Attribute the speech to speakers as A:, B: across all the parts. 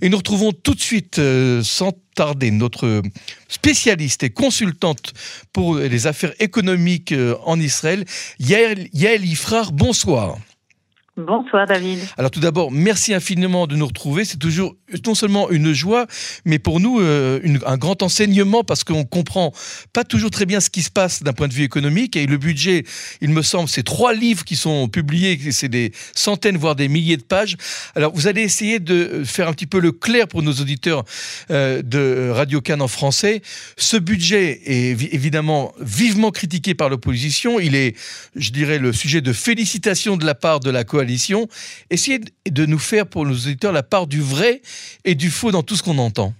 A: Et nous retrouvons tout de suite, euh, sans tarder, notre spécialiste et consultante pour les affaires économiques euh, en Israël, Yael, Yael Ifrar. Bonsoir.
B: Bonsoir David.
A: Alors tout d'abord, merci infiniment de nous retrouver. C'est toujours non seulement une joie, mais pour nous euh, un grand enseignement parce qu'on comprend pas toujours très bien ce qui se passe d'un point de vue économique. Et le budget, il me semble, c'est trois livres qui sont publiés, c'est des centaines voire des milliers de pages. Alors vous allez essayer de faire un petit peu le clair pour nos auditeurs euh, de Radio Cannes en français. Ce budget est évidemment vivement critiqué par l'opposition. Il est, je dirais, le sujet de félicitations de la part de la coalition Essayez de nous faire pour nos auditeurs la part du vrai et du faux dans tout ce qu'on entend.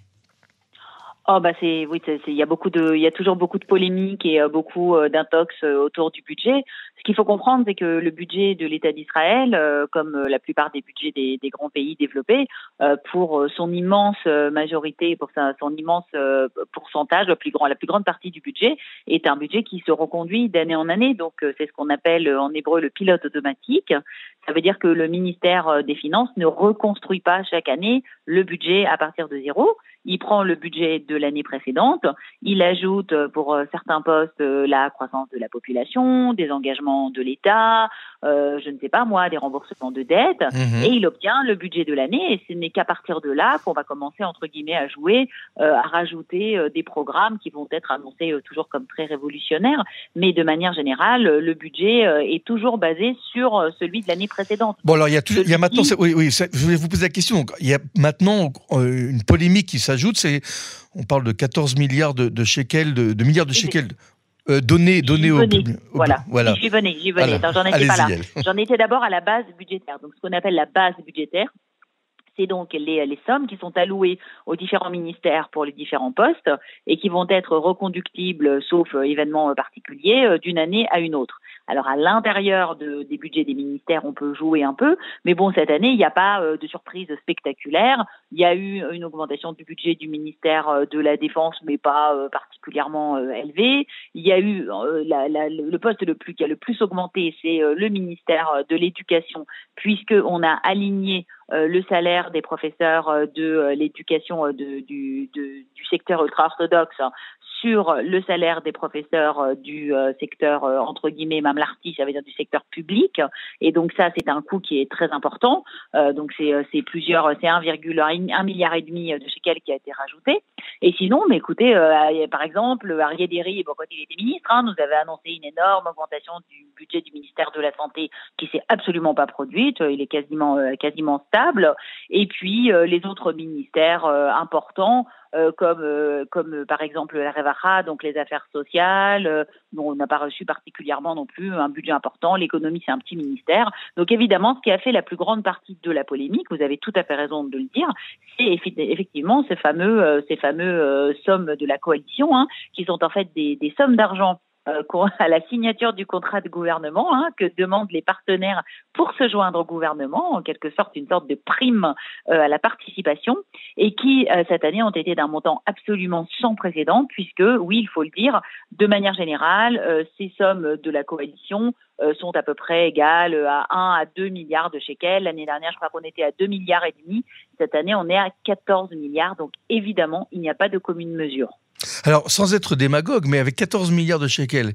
B: Oh bah c'est oui, il y a beaucoup de, il y a toujours beaucoup de polémiques et euh, beaucoup euh, d'intox euh, autour du budget. Ce qu'il faut comprendre, c'est que le budget de l'État d'Israël, comme la plupart des budgets des, grands pays développés, pour son immense majorité, pour son immense pourcentage, le plus la plus grande partie du budget, est un budget qui se reconduit d'année en année. Donc c'est ce qu'on appelle en hébreu le pilote automatique. Ça veut dire que le ministère des Finances ne reconstruit pas chaque année le budget à partir de zéro il prend le budget de l'année précédente, il ajoute euh, pour euh, certains postes euh, la croissance de la population, des engagements de l'État, je ne sais pas moi, des remboursements de dettes, mhm. et il obtient le budget de l'année. Et ce n'est qu'à partir de là qu'on va commencer entre guillemets à jouer, à rajouter des programmes qui vont être annoncés toujours comme très révolutionnaires, mais de manière générale, le budget est toujours basé sur celui de l'année précédente.
A: Bon alors il y a, il y a maintenant, oui, oui, je voulais vous poser la question. Il y a maintenant une polémique qui s'ajoute, c'est on parle de 14 milliards de, shekels, de, milliards de shekels euh, donnés, donnés au public.
B: Voilà, voilà. j'y venais, j'y venais. J'en étais pas là. J'en étais d'abord à la base budgétaire. Donc, ce qu'on appelle la base budgétaire, c'est donc les, les, sommes qui sont allouées aux différents ministères pour les différents postes et qui vont être reconductibles, sauf euh, événement particulier, euh, d'une année à une autre. Alors à l'intérieur de, des budgets des ministères, on peut jouer un peu, mais bon, cette année, il n'y a pas euh, de surprise spectaculaire. Il y a eu une augmentation du budget du ministère euh, de la Défense, mais pas euh, particulièrement élevée. Il y a eu la, la, le poste le plus qui a le plus augmenté, c'est le ministère de l'Éducation, puisqu'on a aligné le salaire des professeurs de l'éducation du, du, secteur ultra-orthodoxe sur le salaire des professeurs euh, du euh, secteur euh, entre guillemets mamlarti, ça veut dire du secteur public. Et donc ça, c'est un coût qui est très important. donc c'est plusieurs, c'est 1,1 milliard et demi de qui a été rajouté. Et sinon, mais écoutez, par exemple, Arié Derry, quand il était ministre, hein, nous avait annoncé une énorme augmentation du budget du ministère de la Santé qui s'est absolument pas produite. Il est quasiment quasiment stable. Et puis les autres ministères importants. Euh, comme, euh, comme euh, par exemple la Revacha, donc les affaires sociales, dont on n'a pas reçu particulièrement non plus un budget important. L'économie, c'est un petit ministère. Donc évidemment, ce qui a fait la plus grande partie de la polémique, vous avez tout à fait raison de le dire, c'est effectivement ces fameux, ces fameux sommes de la coalition, hein, qui sont en fait des, des sommes d'argent à la signature du contrat de gouvernement hein, que demandent les partenaires pour se joindre au gouvernement, en quelque sorte une sorte de prime euh, à la participation, et qui euh, cette année ont été d'un montant absolument sans précédent, puisque, oui, il faut le dire, de manière générale, ces sommes de la coalition sont à peu près égales à 1 à 2 milliards de shekels. L'année dernière, je crois qu'on était à 2 milliards et demi. Cette année, on est à 14 milliards. Donc, évidemment, il n'y a pas de commune mesure.
A: Alors, sans être démagogue, mais avec 14 milliards de shekels,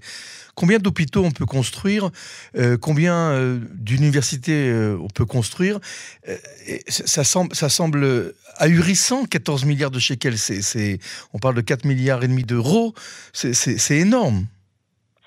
A: combien d'hôpitaux on peut construire euh, Combien euh, d'universités euh, on peut construire ça, semble, ahurissant, 14 milliards de shekels. On parle de 4 milliards et demi d'euros. C'est énorme.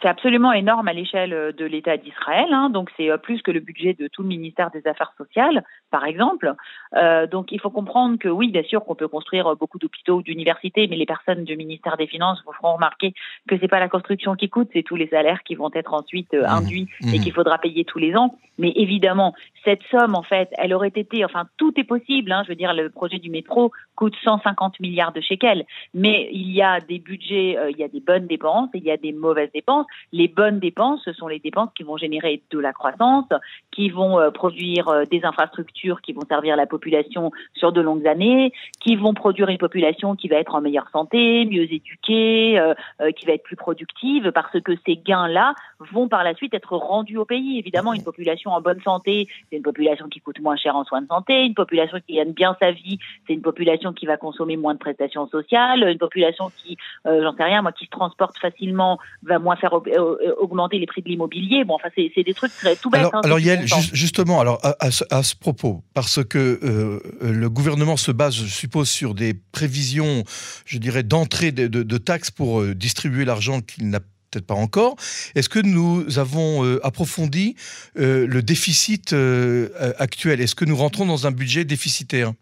B: C'est absolument énorme à l'échelle euh, de l'État d'Israël. Hein, donc c'est euh, plus que le budget de tout le ministère des Affaires sociales, par exemple. Euh, donc il faut comprendre que oui, bien sûr qu'on peut construire beaucoup d'hôpitaux ou d'universités, mais les personnes du ministère des Finances vous feront remarquer que c'est pas la construction qui coûte, c'est tous les salaires qui vont être ensuite euh, mmh. induits et mmh. qu'il faudra payer tous les ans. Mais évidemment, cette somme, en fait, elle aurait été, enfin tout est possible. Hein, je veux dire, le projet du métro coûte 150 milliards de shekels, mais il y a des budgets, il y a des bonnes dépenses et il y a des mauvaises dépenses. Les bonnes dépenses, ce sont les dépenses qui vont générer de la croissance, qui vont euh, produire euh, des infrastructures qui vont servir la population sur de longues années, qui vont produire une population qui va être en meilleure santé, mieux éduquée, qui va être plus productive, parce que ces gains-là vont par la suite être rendus au pays. Évidemment, une population en bonne santé, c'est une population qui coûte moins cher en soins de santé, une population qui gagne bien sa vie, c'est une population qui va consommer moins de prestations sociales, une population qui, j'en sais rien, moi, qui se transporte facilement va moins faire augmenter les prix de l'immobilier. Bon, enfin, c'est des trucs très tout bêtes.
A: Alors, hein, alors Yael, justement, alors à, ce, propos, parce que euh, le gouvernement se base, je suppose, sur des prévisions, je dirais, d'entrée de, taxes pour euh, distribuer l'argent qu'il n'a peut-être pas encore. Est-ce que nous avons euh, approfondi le déficit actuel? Est-ce que nous rentrons dans un budget déficitaire?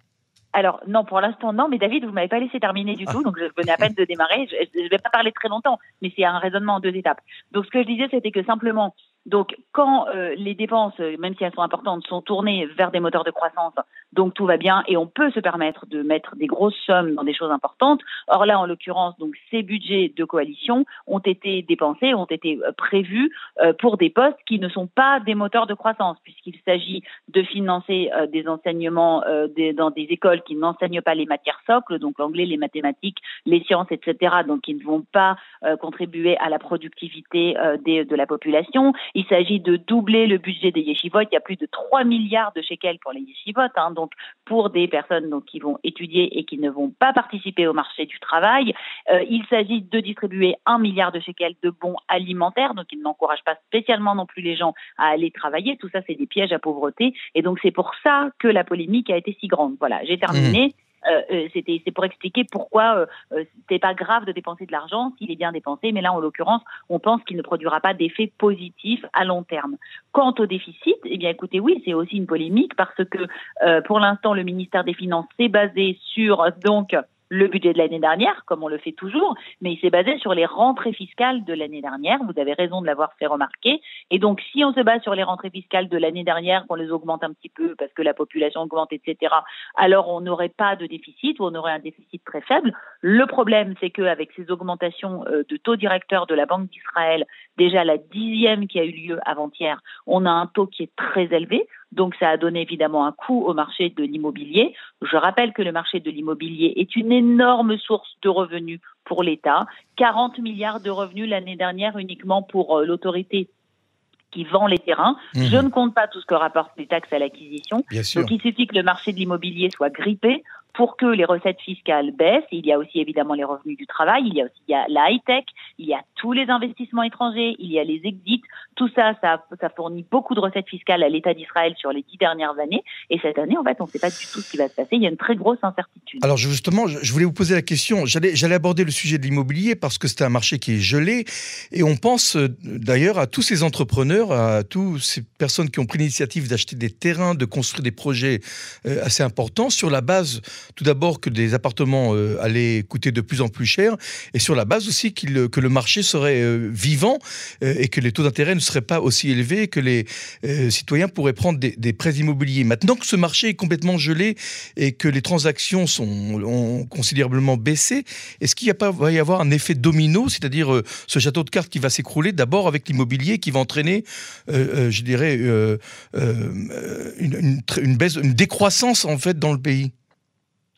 B: Alors non, pour l'instant non, mais David, vous m'avez pas laissé terminer du tout, donc je venais à peine de démarrer. Je ne vais pas parler très longtemps, mais c'est un raisonnement en deux étapes. Donc ce que je disais, c'était que simplement donc, quand euh, les dépenses, euh, même si elles sont importantes, sont tournées vers des moteurs de croissance, donc tout va bien et on peut se permettre de mettre des grosses sommes dans des choses importantes. Or là, en l'occurrence, donc ces budgets de coalition ont été dépensés, ont été euh, prévus pour des postes qui ne sont pas des moteurs de croissance, puisqu'il s'agit de financer des enseignements dans des écoles qui n'enseignent pas les matières socles, donc l'anglais, les mathématiques, les sciences, etc. Donc, qui ne vont pas contribuer à la productivité de la population. Il s'agit de doubler le budget des yeshivot. Il y a plus de 3 milliards de shekels pour les yeshivot, hein, donc pour des personnes donc, qui vont étudier et qui ne vont pas participer au marché du travail. Euh, il s'agit de distribuer 1 milliard de shekels de bons alimentaires, donc il n'encourage pas spécialement non plus les gens à aller travailler. Tout ça, c'est des pièges à pauvreté. Et donc c'est pour ça que la polémique a été si grande. Voilà, j'ai terminé. Mmh. Euh, euh, c'était c'est pour expliquer pourquoi euh, euh, c'était pas grave de dépenser de l'argent s'il est bien dépensé, mais là en l'occurrence, on pense qu'il ne produira pas d'effet positif à long terme. Quant au déficit, eh bien écoutez, oui, c'est aussi une polémique parce que pour l'instant le ministère des Finances s'est basé sur donc le budget de l'année dernière, comme on le fait toujours, mais il s'est basé sur les rentrées fiscales de l'année dernière. Vous avez raison de l'avoir fait remarquer. Et donc, si on se base sur les rentrées fiscales de l'année dernière, qu'on les augmente un petit peu parce que la population augmente, etc., alors on n'aurait pas de déficit ou on aurait un déficit très faible. Le problème, c'est qu'avec ces augmentations euh, de taux directeur de la Banque d'Israël, déjà la dixième qui a eu lieu avant-hier, on a un taux qui est très élevé. Donc ça a donné évidemment un coût au marché de l'immobilier. Je rappelle que le marché de l'immobilier est une énorme source de revenus pour l'État. 40 milliards de revenus l'année dernière uniquement pour euh, l'autorité qui vend les terrains. Mmh. Je ne compte pas tout ce que rapportent les taxes à l'acquisition. Donc il suffit que le marché de l'immobilier soit grippé pour que les recettes fiscales baissent. Il y a aussi évidemment les revenus du travail, il y a aussi il y a la high-tech, il y a tous les investissements étrangers, il y a les exits. Tout ça, ça, ça fournit beaucoup de recettes fiscales à l'État d'Israël sur les dix dernières années. Et cette année, en fait, on ne sait pas du tout ce qui va se passer. Il y a une très grosse incertitude.
A: Alors justement, je voulais vous poser la question. J'allais, aborder le sujet de l'immobilier parce que c'est un marché qui est gelé. Et on pense euh, d'ailleurs à tous ces entrepreneurs, à toutes ces personnes qui ont pris l'initiative d'acheter des terrains, de construire des projets euh, assez importants sur la base tout d'abord que des appartements euh, allaient coûter de plus en plus cher, et sur la base aussi que le marché serait euh, vivant euh, et que les taux d'intérêt ne seraient pas aussi élevés, que les citoyens pourraient prendre des, prêts immobiliers. Maintenant que ce marché est complètement gelé et que les transactions sont, ont considérablement baissé, est-ce qu'il va y avoir un effet domino, c'est-à-dire ce château de cartes qui va s'écrouler d'abord avec l'immobilier qui va entraîner, je dirais, une, une, baisse, une décroissance en fait dans le pays?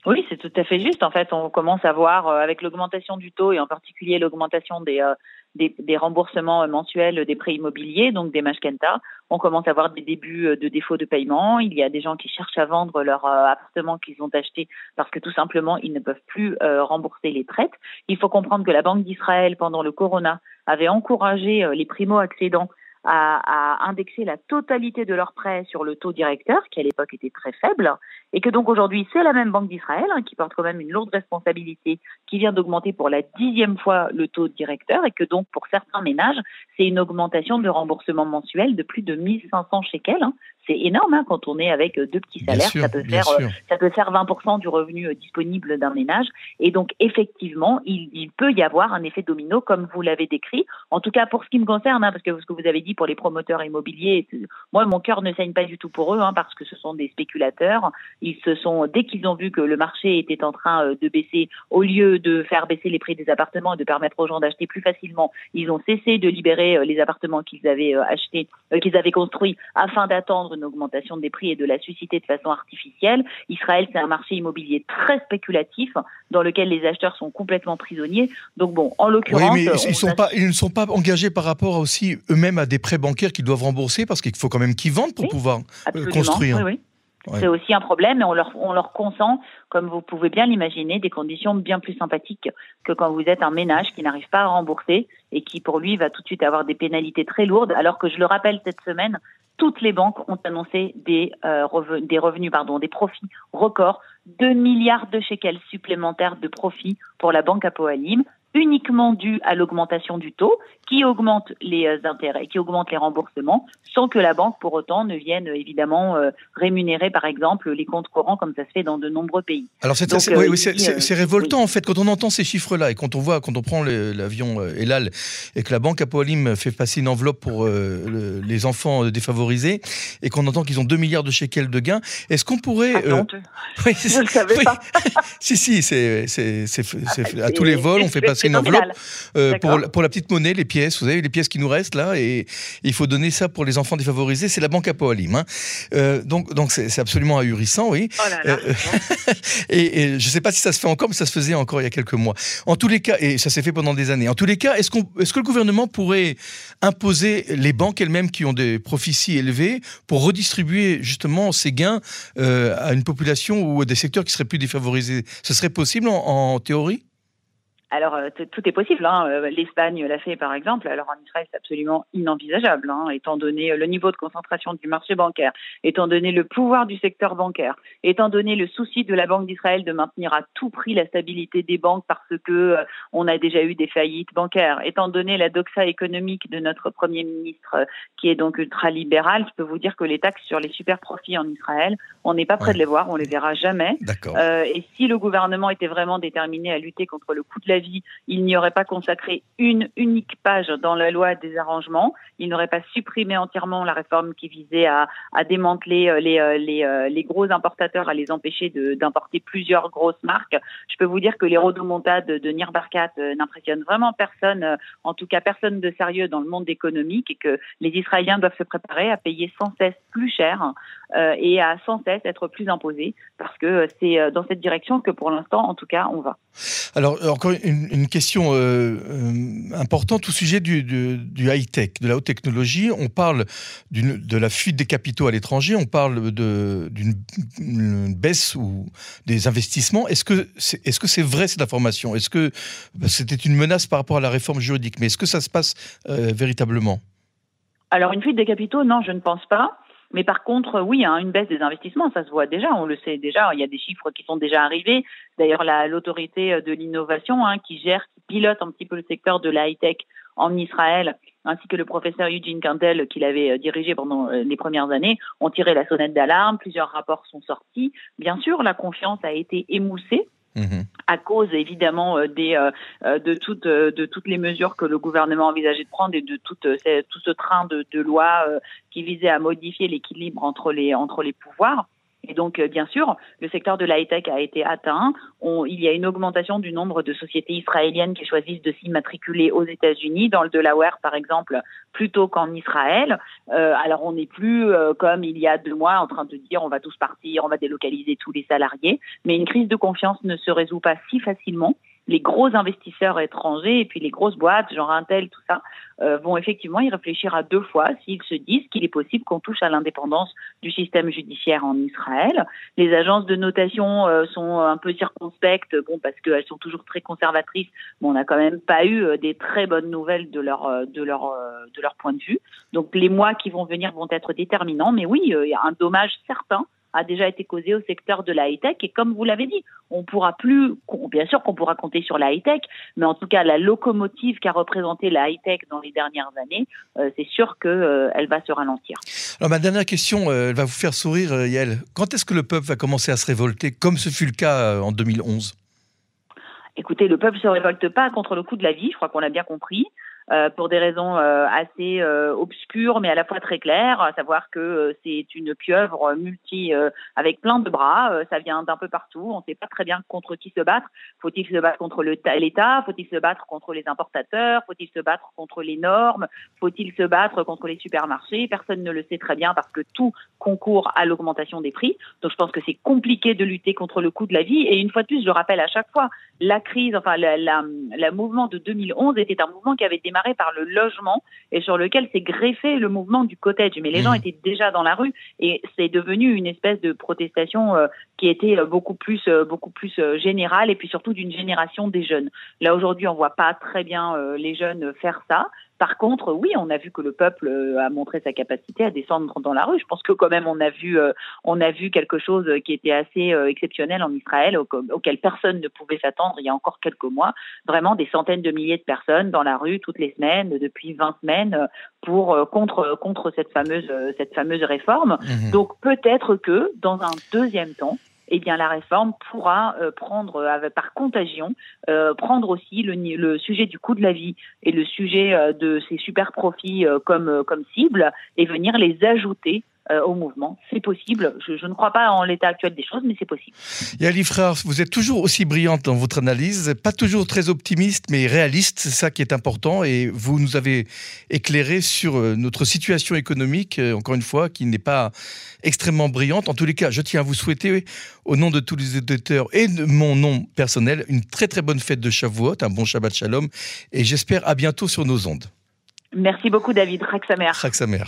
B: Oui, c'est tout à fait juste. En fait, on commence à voir, euh, avec l'augmentation du taux et en particulier l'augmentation des, euh, des, remboursements mensuels des prêts immobiliers, donc des mashkenta, on commence à voir des débuts euh, de défauts de paiement. Il y a des gens qui cherchent à vendre leur appartement qu'ils ont acheté parce que tout simplement, ils ne peuvent plus rembourser les traites. Il faut comprendre que la Banque d'Israël, pendant le corona, avait encouragé les primo-accédants à, à, indexer la totalité de leurs prêts sur le taux directeur, qui à l'époque était très faible, et que donc aujourd'hui c'est la même Banque d'Israël hein, qui porte quand même une lourde responsabilité, qui vient d'augmenter pour la dixième fois le taux directeur, et que donc pour certains ménages c'est une augmentation de remboursement mensuel de plus de 1500 shekels, hein, c'est énorme hein, quand on est avec deux petits salaires, ça peut faire euh, ça peut faire 20% du revenu euh, disponible d'un ménage. Et donc effectivement il, il, peut y avoir un effet domino comme vous l'avez décrit. En tout cas pour ce qui me concerne, hein, parce que ce que vous avez dit dit pour les promoteurs immobiliers, moi mon cœur ne saigne pas du tout pour eux, hein, parce que ce sont des spéculateurs. Ils se sont dès qu'ils ont vu que le marché était en train de baisser, au lieu de faire baisser les prix des appartements et de permettre aux gens d'acheter plus facilement, ils ont cessé de libérer les appartements qu'ils avaient achetés, qu'ils avaient construits, afin d'attendre une augmentation des prix et de la susciter de façon artificielle. Israël, c'est un marché immobilier très spéculatif dans lequel les acheteurs sont complètement prisonniers. Donc bon, en l'occurrence,
A: oui, mais ils, sont pas, ils ne sont pas engagés par rapport aussi eux-mêmes à des prêts bancaires qu'ils doivent rembourser parce qu'il faut quand même qu'ils vendent pour pouvoir euh, construire.
B: Oui, C'est aussi un problème et on leur, on leur consent, comme vous pouvez bien l'imaginer, des conditions bien plus sympathiques que quand vous êtes un ménage qui n'arrive pas à rembourser et qui pour lui va tout de suite avoir des pénalités très lourdes, alors que je le rappelle cette semaine, toutes les banques ont annoncé des, euh, revenus, des revenus, pardon, des profits records, 2 milliards de shekels supplémentaires de profits pour la banque Apoalim uniquement dû à l'augmentation du taux qui augmente les euh, intérêts, qui augmente les remboursements, sans que la banque pour autant ne vienne euh, évidemment euh, rémunérer par exemple les comptes courants comme ça se fait dans de nombreux pays.
A: Alors c'est oui, révoltant en fait quand on entend ces chiffres-là et quand on voit quand on prend l'avion Elal et que la banque Apoalim fait passer une enveloppe pour les enfants défavorisés et qu'on entend qu'ils ont 2 milliards de shekels de gains, est-ce qu'on pourrait
B: ah, oui, Je ne savais pas.
A: si si, c'est à tous les vols on fait passer une enveloppe euh, pour, pour, la petite monnaie, les pièces. Vous avez les pièces qui nous restent là, et il faut donner ça pour les enfants défavorisés. C'est la banque à Poalim. Hein. Euh, donc, donc c'est absolument ahurissant, oui.
B: Oh là là, euh,
A: et, je ne sais pas si ça se fait encore, mais ça se faisait encore il y a quelques mois. En tous les cas, et ça s'est fait pendant des années. En tous les cas, est-ce qu'on, est-ce que le gouvernement pourrait imposer les banques elles-mêmes qui ont des profits si élevés pour redistribuer justement ces gains à une population ou à des secteurs qui seraient plus défavorisés? Ce serait possible en théorie?
B: Alors, euh, tout est possible. Hein. Euh, L'Espagne l'a fait, par exemple. Alors, en Israël, c'est absolument inenvisageable, hein, étant donné euh, le niveau de concentration du marché bancaire, étant donné le pouvoir du secteur bancaire, étant donné le souci de la Banque d'Israël de maintenir à tout prix la stabilité des banques parce que on a déjà eu des faillites bancaires, étant donné la doxa économique de notre Premier ministre, qui est donc ultra-libéral, je peux vous dire que les taxes sur les super profits en Israël, on n'est pas prêt de les voir, on les verra jamais. et si le gouvernement était vraiment déterminé à lutter contre le coût de la il n'y aurait pas consacré une unique page dans la loi des arrangements. Il n'aurait pas supprimé entièrement la réforme qui visait à, démanteler euh, les, euh, euh, les, gros importateurs, à les empêcher d'importer plusieurs grosses marques. Je peux vous dire que les rodomontades de Nir Barkat n'impressionnent vraiment personne, en tout cas personne de sérieux dans le monde économique, et que les Israéliens doivent se préparer à payer sans cesse plus cher et à sans cesse être plus imposés, parce que c'est dans cette direction que pour l'instant, en tout cas, on va.
A: Alors, encore une une, question euh, euh, importante au sujet du, high-tech, de la haute technologie. On parle de la fuite des capitaux à l'étranger, on parle d'une baisse ou des investissements. Est-ce que c'est est -ce c'est vrai cette information? Est-ce que bah, c'était une menace par rapport à la réforme juridique? Mais est-ce que ça se passe euh, véritablement?
B: Alors une fuite des capitaux, non, je ne pense pas. Mais par contre, oui, hein, une baisse des investissements, ça se voit déjà, on le sait déjà, il y a des chiffres qui sont déjà arrivés. D'ailleurs, l'autorité de l'innovation hein, qui gère, qui pilote un petit peu le secteur de la high-tech en Israël, ainsi que le professeur Eugene Kandel qui l'avait euh, dirigé pendant euh, les premières années, ont tiré la sonnette d'alarme, plusieurs rapports sont sortis. Bien sûr, la confiance a été émoussée Mhm. à cause évidemment euh, des, euh, euh, de, toutes, de toutes les mesures que le gouvernement envisageait de prendre et de tout, ce train de, de lois qui visait à modifier l'équilibre entre les, entre les pouvoirs. Et donc, euh, bien sûr, le secteur de la high-tech a été atteint. il y a une augmentation du nombre de sociétés israéliennes qui choisissent de s'immatriculer aux États-Unis, dans le Delaware par exemple, plutôt qu'en Israël. Euh, alors, on n'est plus euh, comme il y a deux mois en train de dire on va tous partir, on va délocaliser tous les salariés. Mais une crise de confiance ne se résout pas si facilement les gros investisseurs étrangers et puis les grosses boîtes, genre Intel, tout ça, euh, vont effectivement y réfléchir à deux fois s'ils se disent qu'il est possible qu'on touche à l'indépendance du système judiciaire en Israël. Les agences de notation euh, sont un peu circonspectes, bon parce qu'elles sont toujours très conservatrices, mais on n'a quand même pas eu euh, des très bonnes nouvelles de leur de leur de leur point de vue. Donc les mois qui vont venir vont être déterminants, mais oui, il y a un dommage certain a déjà été causé au secteur de la high-tech. Et comme vous l'avez dit, on pourra plus, bien sûr qu'on pourra compter sur la high-tech, mais en tout cas, la locomotive qu'a représenté la high-tech dans les dernières années, euh, c'est sûr qu'elle euh, va se ralentir.
A: Alors, ma dernière question, euh, elle va vous faire sourire, Yael. Quand est-ce que le peuple va commencer à se révolter, comme ce fut le cas en 2011
B: Écoutez, le peuple ne se révolte pas contre le coût de la vie, je crois qu'on l'a bien compris. Pour des raisons assez obscures, mais à la fois très claires, à savoir que c'est une pieuvre multi avec plein de bras. ça vient d'un peu partout. On ne sait pas très bien contre qui se battre. Faut-il se battre contre l'État? Faut-il se battre contre les importateurs? Faut-il se battre contre les normes? Faut-il se battre contre les supermarchés? Personne ne le sait très bien parce que tout concourt à l'augmentation des prix. Donc je pense que c'est compliqué de lutter contre le coût de la vie. Et une fois de plus, je rappelle à chaque fois, la crise, enfin le mouvement de 2011 était un mouvement qui avait démarré par le logement et sur lequel s'est greffé le mouvement du cottage. Mais les gens mmh. étaient déjà dans la rue et c'est devenu une espèce de protestation euh, qui était euh, beaucoup plus euh, beaucoup plus générale et puis surtout d'une génération des jeunes. Là aujourd'hui, on voit pas très bien les jeunes faire ça. Par contre, oui, on a vu que le peuple euh, a montré sa capacité à descendre dans la rue. Je pense que quand même on a vu, euh, on a vu quelque chose qui était assez euh, exceptionnel en Israël, auquel personne ne pouvait s'attendre il y a encore quelques mois. Vraiment des centaines de milliers de personnes dans la rue toutes les semaines, depuis 20 semaines, pour contre contre cette fameuse cette fameuse réforme. Mmh Donc peut-être que dans un deuxième temps, eh bien la réforme pourra euh, prendre euh, par contagion, euh, prendre aussi le, le, sujet du coût de la vie et le sujet de ces super profits comme, comme cible et venir les ajouter au mouvement. C'est possible. Je, ne crois pas en l'état actuel des choses, mais c'est possible.
A: Yali Frère, vous êtes toujours aussi brillante dans votre analyse, pas toujours très optimiste, mais réaliste, c'est ça qui est important. Et vous nous avez éclairé sur euh, notre situation économique, euh, encore une fois, qui n'est pas extrêmement brillante. En tous les cas, je tiens à vous souhaiter, au nom de tous les éditeurs et de mon nom personnel, une très très bonne fête de Shavuot, un bon Shabbat Shalom, et j'espère à bientôt sur nos ondes.
B: Merci beaucoup, David. Raksamer.
A: Raksamer.